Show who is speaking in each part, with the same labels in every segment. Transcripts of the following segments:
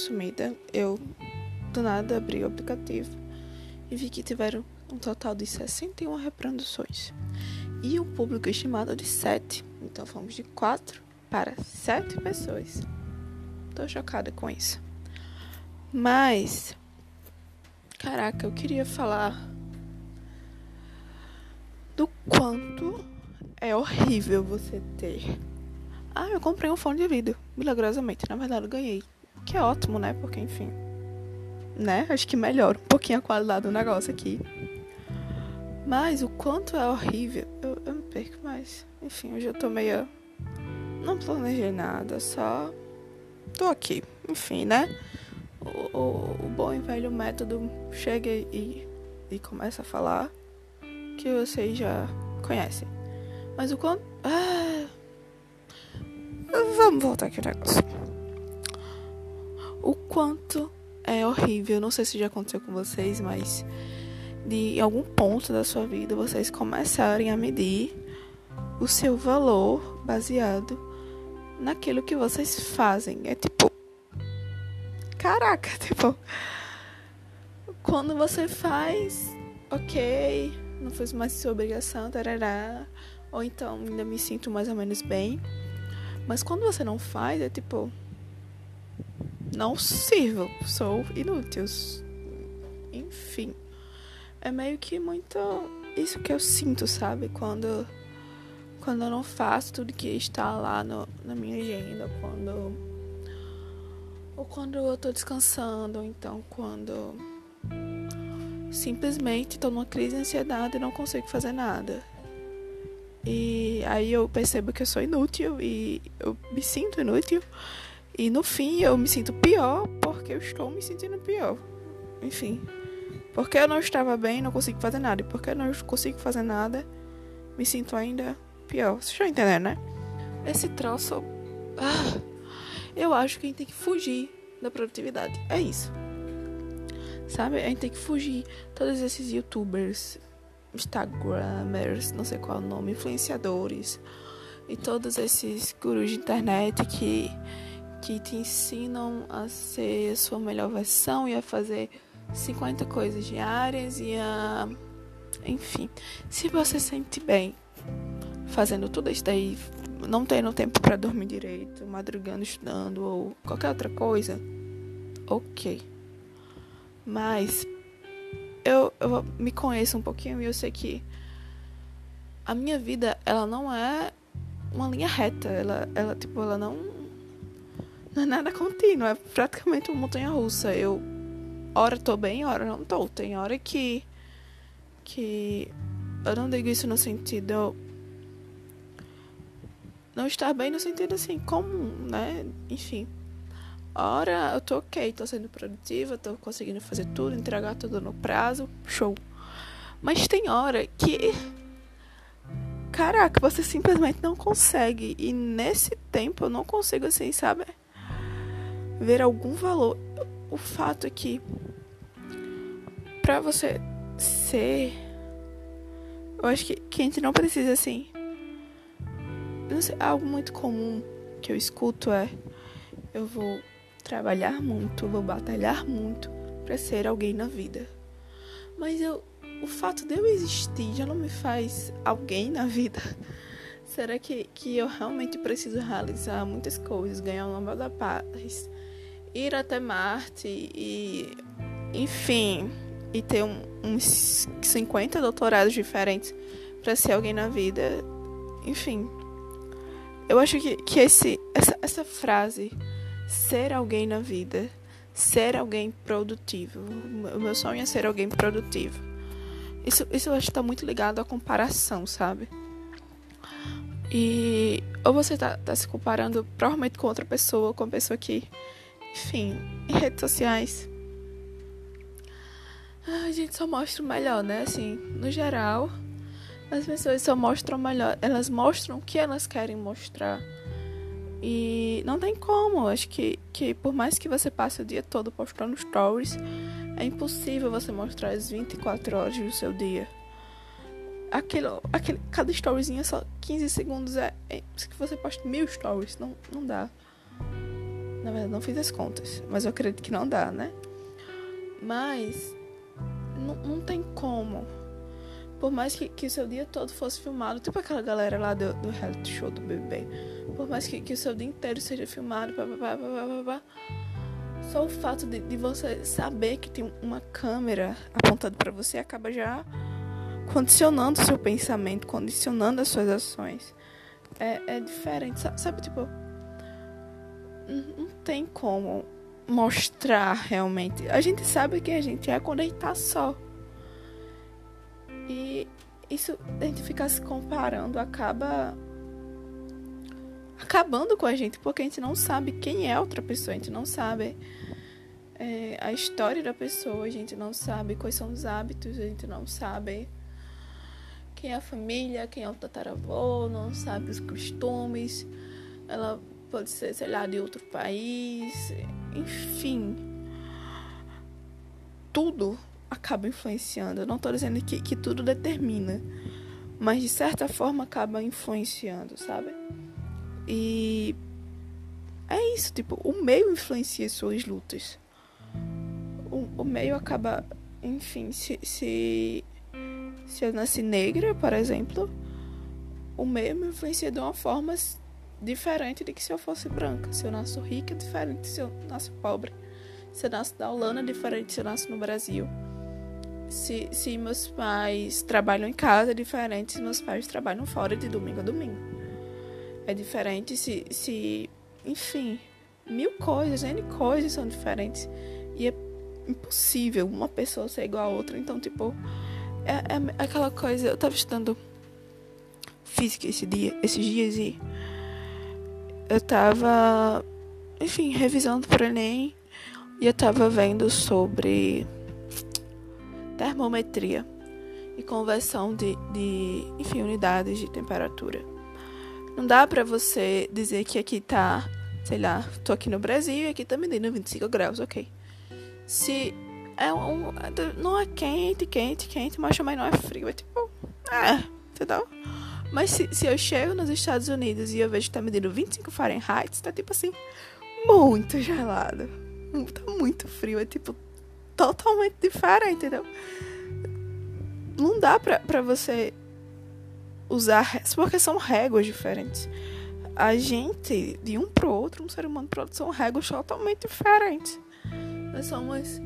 Speaker 1: Sumida, eu do nada abri o aplicativo e vi que tiveram um total de 61 reproduções e um público estimado de 7. Então fomos de 4 para 7 pessoas. Tô chocada com isso. Mas, caraca, eu queria falar do quanto é horrível você ter. Ah, eu comprei um fone de vídeo, milagrosamente. Na verdade, eu ganhei. Que é ótimo, né? Porque, enfim. Né? Acho que melhora um pouquinho a qualidade do negócio aqui. Mas o quanto é horrível, eu, eu me perco mais. Enfim, hoje eu tô meio. Não planejei nada, só. Tô aqui. Enfim, né? O, o, o bom e velho método chega e, e começa a falar que vocês já conhecem. Mas o quanto. Ah, vamos voltar aqui ao negócio. O quanto é horrível, não sei se já aconteceu com vocês, mas de algum ponto da sua vida vocês começarem a medir o seu valor baseado naquilo que vocês fazem. É tipo. Caraca, tipo. Quando você faz, ok, não fez mais sua obrigação, tarará. Ou então ainda me sinto mais ou menos bem. Mas quando você não faz, é tipo. Não sirvo, sou inútil. Enfim é meio que muito isso que eu sinto, sabe? Quando, quando eu não faço tudo que está lá no, na minha agenda, quando. Ou quando eu tô descansando, ou então quando simplesmente tô numa crise de ansiedade e não consigo fazer nada. E aí eu percebo que eu sou inútil e eu me sinto inútil. E no fim eu me sinto pior porque eu estou me sentindo pior. Enfim. Porque eu não estava bem, não consigo fazer nada. E porque eu não consigo fazer nada, me sinto ainda pior. Vocês estão entendendo, né? Esse troço. Ah, eu acho que a gente tem que fugir da produtividade. É isso. Sabe? A gente tem que fugir. Todos esses youtubers, instagramers, não sei qual é o nome, influenciadores. E todos esses gurus de internet que, que te ensinam a ser a sua melhor versão e a fazer 50 coisas diárias e a. Enfim, se você se sente bem fazendo tudo isso daí, não tendo tempo para dormir direito, madrugando estudando ou qualquer outra coisa, ok. Mas eu, eu me conheço um pouquinho e eu sei que a minha vida, ela não é uma linha reta. Ela, ela tipo, ela não. Não é nada contínuo, é praticamente uma montanha russa. Eu hora tô bem, hora não tô. Tem hora que. que. Eu não digo isso no sentido. Não estar bem no sentido assim, comum, né? Enfim. Hora eu tô ok, tô sendo produtiva, tô conseguindo fazer tudo, entregar tudo no prazo, show. Mas tem hora que. Caraca, você simplesmente não consegue. E nesse tempo eu não consigo, assim, sabe? Ver algum valor o fato é que para você ser eu acho que, que a gente não precisa assim não sei, algo muito comum que eu escuto é eu vou trabalhar muito, vou batalhar muito para ser alguém na vida. Mas eu o fato de eu existir já não me faz alguém na vida. Será que, que eu realmente preciso realizar muitas coisas, ganhar o Nobel da Paz, ir até Marte e, enfim, e ter um, uns 50 doutorados diferentes para ser alguém na vida, enfim. Eu acho que, que esse, essa, essa frase, ser alguém na vida, ser alguém produtivo, o meu sonho é ser alguém produtivo. Isso, isso eu acho que está muito ligado à comparação, sabe? E ou você tá, tá se comparando provavelmente com outra pessoa, com uma pessoa que enfim, em redes sociais. A gente só mostra o melhor, né? Assim, no geral, as pessoas só mostram o melhor. Elas mostram o que elas querem mostrar. E não tem como. Acho que, que por mais que você passe o dia todo postando stories, é impossível você mostrar as 24 horas do seu dia. Aquilo, aquele, cada storyzinho é só 15 segundos. É, é que você posta mil stories. Não, não dá. Na verdade, não fiz as contas, mas eu acredito que não dá, né? Mas não, não tem como. Por mais que, que o seu dia todo fosse filmado, tipo aquela galera lá do, do reality show do BBB. Por mais que, que o seu dia inteiro seja filmado, pá, pá, pá, só o fato de, de você saber que tem uma câmera apontada para você acaba já condicionando o seu pensamento, condicionando as suas ações. É, é diferente, sabe tipo, não tem como mostrar realmente. A gente sabe quem a gente é quando a gente tá só. E isso, a gente ficar se comparando, acaba acabando com a gente, porque a gente não sabe quem é outra pessoa, a gente não sabe é, a história da pessoa, a gente não sabe quais são os hábitos, a gente não sabe quem é a família, quem é o tataravô, não sabe os costumes. Ela pode ser, sei lá, de outro país, enfim. Tudo acaba influenciando. Eu não estou dizendo que, que tudo determina, mas de certa forma acaba influenciando, sabe? E é isso, tipo, o meio influencia suas lutas. O, o meio acaba, enfim, se, se, se eu nasci negra, por exemplo, o meio me influencia de uma forma diferente de que se eu fosse branca. Se eu nasço rica, diferente se eu nasço pobre. Se eu nasço da Holanda, diferente se eu nasço no Brasil. Se, se meus pais trabalham em casa, é diferente se meus pais trabalham fora de domingo a domingo. É diferente se, se enfim, mil coisas, N coisas são diferentes. E é impossível uma pessoa ser igual a outra. Então, tipo, é, é aquela coisa. Eu tava estudando física esse dia, esses dias e eu tava, enfim, revisando para Enem e eu tava vendo sobre termometria e conversão de, de enfim, unidades de temperatura. Não dá para você dizer que aqui tá, sei lá, tô aqui no Brasil e aqui tá medindo 25 graus, ok. Se é um, não é quente, quente, quente, mas também não é frio, é tipo, é, entendeu? Mas se, se eu chego nos Estados Unidos e eu vejo que tá medindo 25 Fahrenheit, tá tipo assim, muito gelado. Tá muito frio, é tipo totalmente diferente, entendeu? Não dá pra, pra você usar, porque são réguas diferentes. A gente, de um pro outro, um ser humano pro outro, são réguas totalmente diferentes. Nós somos.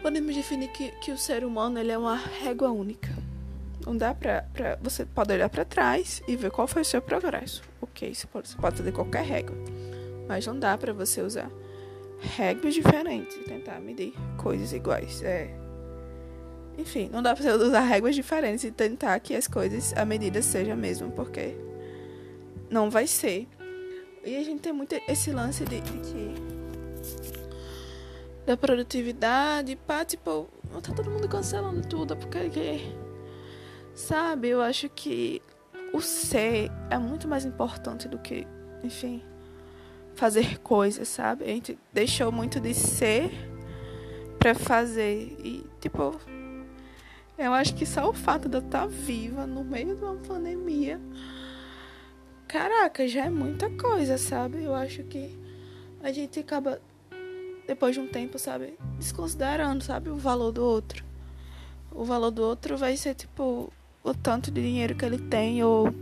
Speaker 1: Podemos definir que, que o ser humano ele é uma régua única. Não dá pra, pra. Você pode olhar para trás e ver qual foi o seu progresso. Ok, você pode, você pode fazer qualquer régua. Mas não dá para você usar regras diferentes e tentar medir coisas iguais. É. Enfim, não dá pra você usar regras diferentes e tentar que as coisas, a medida seja a mesma, porque não vai ser. E a gente tem muito esse lance de, de que. da produtividade, pá, tipo, tá todo mundo cancelando tudo, porque. Sabe, eu acho que o ser é muito mais importante do que, enfim, fazer coisas, sabe? A gente deixou muito de ser para fazer. E, tipo, eu acho que só o fato de eu estar tá viva no meio de uma pandemia, caraca, já é muita coisa, sabe? Eu acho que a gente acaba, depois de um tempo, sabe, desconsiderando, sabe, o valor do outro. O valor do outro vai ser, tipo, o tanto de dinheiro que ele tem ou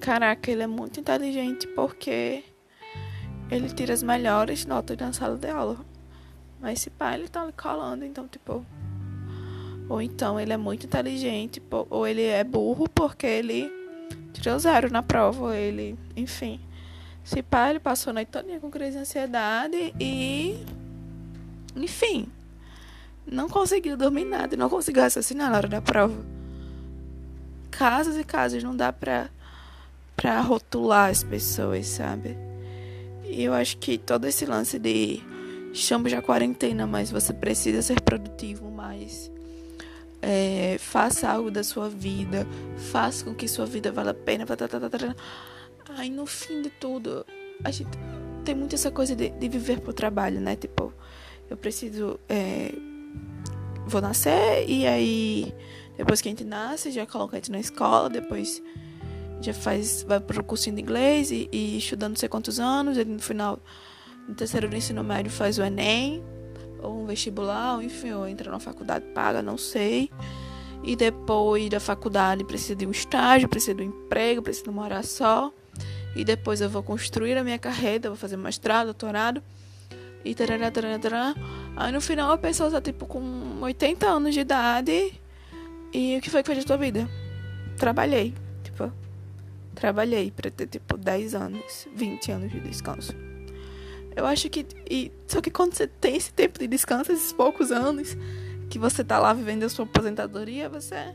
Speaker 1: caraca, ele é muito inteligente porque ele tira as melhores notas na sala de aula. Mas esse pai ele tá colando, então tipo ou então ele é muito inteligente, ou ele é burro porque ele tirou zero na prova, ou ele, enfim. Esse pai ele passou a noite toda com crise de ansiedade e enfim, não conseguiu dormir nada, não conseguiu raciocinar na hora da prova casos e casos, não dá pra, pra rotular as pessoas, sabe? E eu acho que todo esse lance de chamo já quarentena, mas você precisa ser produtivo mais. É, faça algo da sua vida, faça com que sua vida valha a pena. Aí no fim de tudo, a gente tem muito essa coisa de, de viver pro trabalho, né? Tipo, eu preciso. É, vou nascer e aí depois que a gente nasce, já coloca a gente na escola, depois, já faz, vai pro cursinho de inglês e, e estudando não sei quantos anos, ele no final, no terceiro do ensino médio faz o Enem, ou um vestibular, ou enfim, ou entra na faculdade paga, não sei. E depois da faculdade precisa de um estágio, precisa de um emprego, precisa morar só. E depois eu vou construir a minha carreira, vou fazer mestrado, doutorado. E tarará, tarará, tarará. Aí no final a pessoa tá tipo com 80 anos de idade. E o que foi que fez da tua vida? Trabalhei. Tipo, trabalhei pra ter tipo 10 anos, 20 anos de descanso. Eu acho que. E, só que quando você tem esse tempo de descanso, esses poucos anos, que você tá lá vivendo a sua aposentadoria, você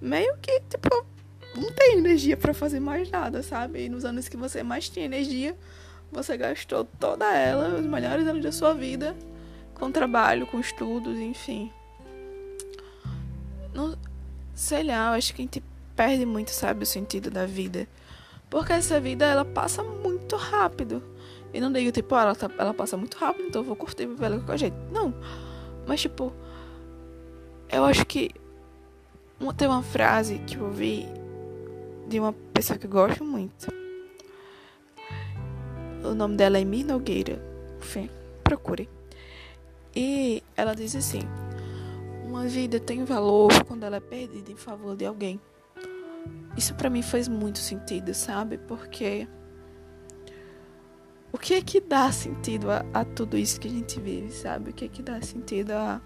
Speaker 1: meio que, tipo, não tem energia para fazer mais nada, sabe? E nos anos que você mais tinha energia, você gastou toda ela, os melhores anos da sua vida, com trabalho, com estudos, enfim. Não, sei lá, eu acho que a gente perde muito, sabe, o sentido da vida. Porque essa vida, ela passa muito rápido. E não digo, tipo, ah, ela, tá, ela passa muito rápido, então eu vou curtir viver ela com a gente. Não. Mas, tipo, eu acho que tem uma frase que eu ouvi de uma pessoa que eu gosto muito. O nome dela é Mir Nogueira. Enfim, procure. E ela diz assim: Uma vida tem valor quando ela é perdida em favor de alguém. Isso para mim faz muito sentido, sabe? Porque o que é que dá sentido a, a, tudo isso que a gente vive, sabe? O que é que dá sentido a.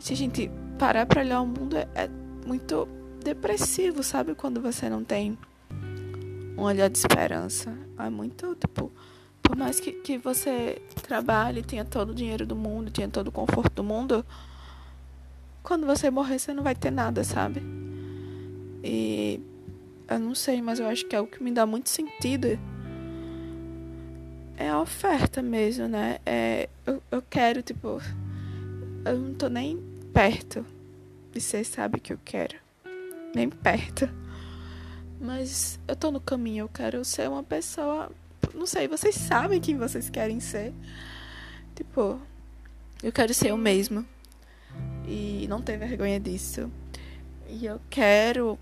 Speaker 1: Se a gente parar pra olhar o mundo, é, é muito depressivo, sabe? Quando você não tem um olhar de esperança. É muito, tipo, por mais que, que você trabalhe, tenha todo o dinheiro do mundo, tenha todo o conforto do mundo, quando você morrer, você não vai ter nada, sabe? E eu não sei, mas eu acho que é o que me dá muito sentido é a oferta mesmo, né? É, eu, eu quero, tipo, eu não tô nem perto de ser, sabe, que eu quero. Nem perto. Mas eu tô no caminho, eu quero ser uma pessoa. Não sei, vocês sabem quem vocês querem ser. Tipo, eu quero ser eu mesma. E não ter vergonha disso. E eu quero.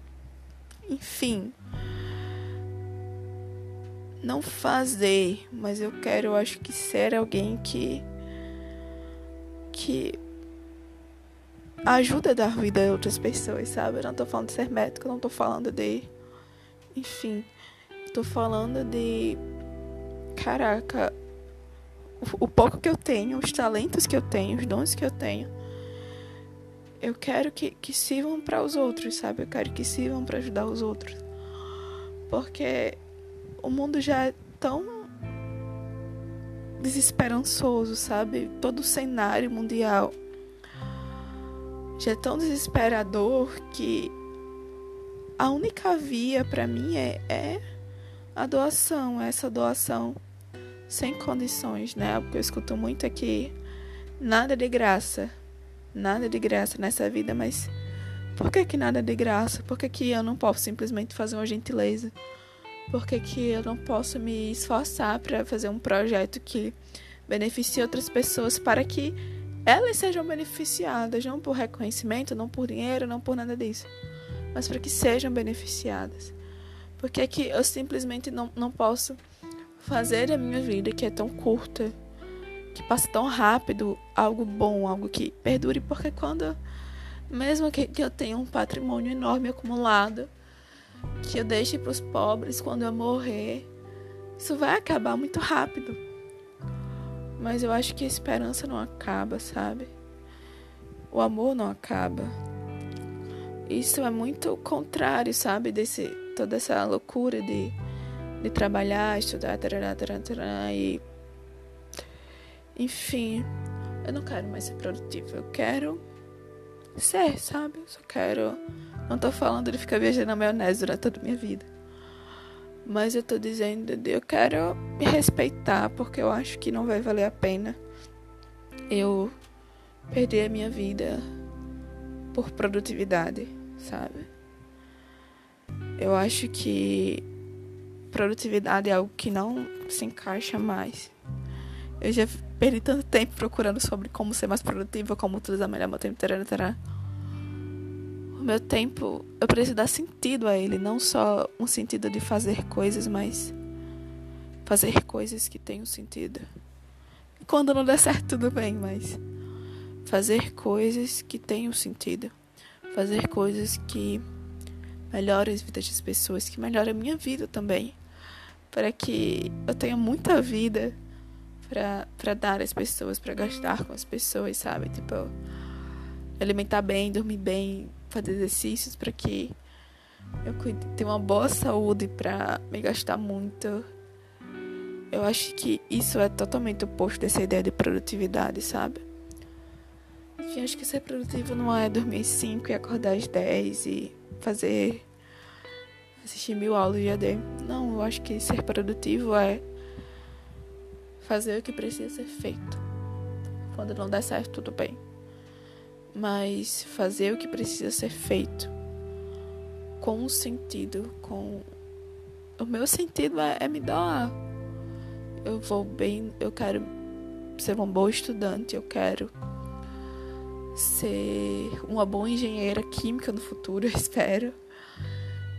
Speaker 1: Enfim não fazer, mas eu quero, acho que ser alguém que que ajuda a dar vida a outras pessoas, sabe? Eu não tô falando de ser médico, eu não tô falando de enfim, tô falando de caraca, o, o pouco que eu tenho, os talentos que eu tenho, os dons que eu tenho. Eu quero que, que sirvam para os outros, sabe? Eu quero que sirvam para ajudar os outros. Porque o mundo já é tão desesperançoso, sabe? Todo o cenário mundial já é tão desesperador que a única via para mim é, é a doação, essa doação sem condições, né? Porque eu escuto muito aqui nada de graça, nada de graça nessa vida, mas por que que nada de graça? Por que que eu não posso simplesmente fazer uma gentileza? Por que, que eu não posso me esforçar para fazer um projeto que beneficie outras pessoas para que elas sejam beneficiadas, não por reconhecimento, não por dinheiro, não por nada disso, mas para que sejam beneficiadas. Por que, que eu simplesmente não, não posso fazer a minha vida, que é tão curta, que passa tão rápido, algo bom, algo que perdure? Porque quando, mesmo que, que eu tenha um patrimônio enorme acumulado, que eu deixe para os pobres quando eu morrer, isso vai acabar muito rápido. Mas eu acho que a esperança não acaba, sabe? O amor não acaba. Isso é muito contrário, sabe? Desse, toda essa loucura de, de trabalhar, estudar, tarará, tarará, tarará, e. Enfim, eu não quero mais ser produtiva. Eu quero ser, sabe? Eu só quero não tô falando de ficar viajando na maionese durante toda a minha vida. Mas eu tô dizendo de eu quero me respeitar porque eu acho que não vai valer a pena eu perder a minha vida por produtividade, sabe? Eu acho que produtividade é algo que não se encaixa mais. Eu já perdi tanto tempo procurando sobre como ser mais produtiva, como utilizar melhor meu tempo, tarará o meu tempo, eu preciso dar sentido a ele, não só um sentido de fazer coisas, mas fazer coisas que tenham sentido. Quando não der certo, tudo bem, mas fazer coisas que tenham sentido. Fazer coisas que melhorem as vidas das pessoas, que melhorem a minha vida também. Para que eu tenha muita vida para dar às pessoas, para gastar com as pessoas, sabe? Tipo, alimentar bem, dormir bem, fazer exercícios para que eu tenha uma boa saúde para me gastar muito. Eu acho que isso é totalmente oposto dessa ideia de produtividade, sabe? Enfim, acho que ser produtivo não é dormir às 5 e acordar às 10 e fazer. assistir mil aulas de AD. Não, eu acho que ser produtivo é fazer o que precisa ser feito. Quando não der certo, tudo bem. Mas fazer o que precisa ser feito com sentido, com. O meu sentido é, é me doar. Eu vou bem, eu quero ser uma boa estudante, eu quero ser uma boa engenheira química no futuro, eu espero.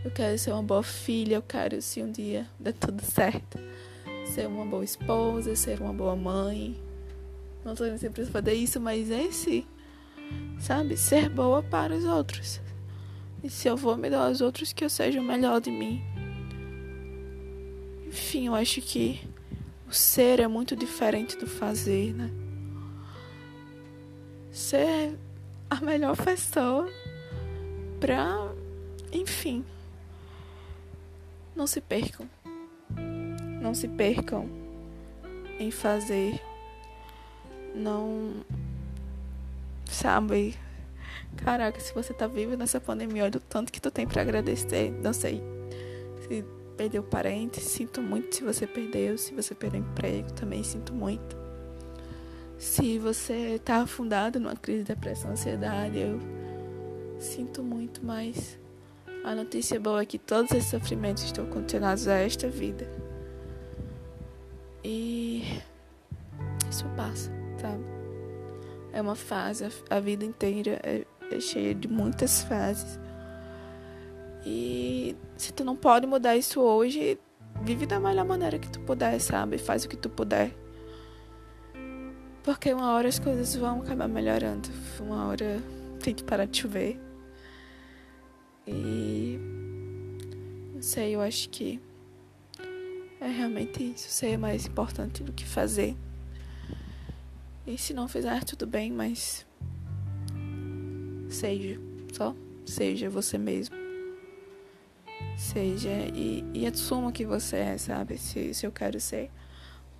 Speaker 1: Eu quero ser uma boa filha, eu quero, se um dia der tudo certo, ser uma boa esposa, ser uma boa mãe. Não tô sempre preciso fazer isso, mas esse, sabe, ser boa para os outros. E se eu vou me dar aos outros, que eu seja o melhor de mim. Enfim, eu acho que o ser é muito diferente do fazer, né? Ser a melhor pessoa pra, enfim, não se percam. Não se percam em fazer. Não. Sabe? Caraca, se você tá vivo nessa pandemia, olha o tanto que tu tem para agradecer. Não sei. Se perdeu parente, sinto muito se você perdeu. Se você perdeu emprego, também sinto muito. Se você tá afundado numa crise de depressão, ansiedade, eu sinto muito, mas a notícia boa é que todos esses sofrimentos estão condicionados a esta vida. E isso passa, sabe? É uma fase, a vida inteira é, é cheia de muitas fases. E se tu não pode mudar isso hoje, vive da melhor maneira que tu puder, sabe? Faz o que tu puder. Porque uma hora as coisas vão acabar melhorando. Uma hora tem que parar de chover. E. Não sei, eu acho que é realmente isso. Ser mais importante do que fazer. E se não fizer, tudo bem, mas. Seja. Só seja você mesmo. Seja e, e assuma que você é, sabe? Se, se eu quero ser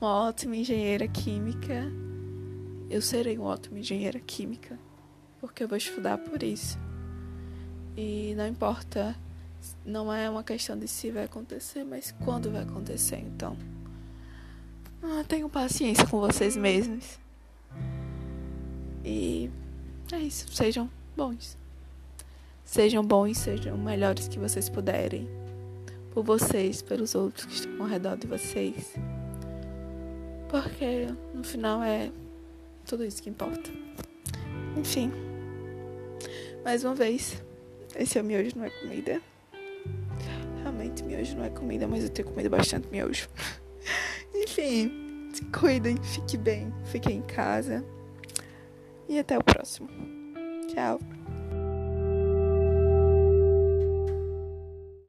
Speaker 1: uma ótima engenheira química, eu serei uma ótima engenheira química. Porque eu vou estudar por isso. E não importa não é uma questão de se vai acontecer, mas quando vai acontecer. Então, ah, tenham paciência com vocês mesmos. E é isso. Sejam bons. Sejam bons, sejam melhores que vocês puderem. Por vocês, pelos outros que estão ao redor de vocês. Porque no final é tudo isso que importa. Enfim. Mais uma vez, esse é o miojo, não é comida. Realmente, miojo não é comida, mas eu tenho comido bastante miojo. Enfim, se cuidem, fiquem bem, fiquem em casa. E até o próximo. Tchau.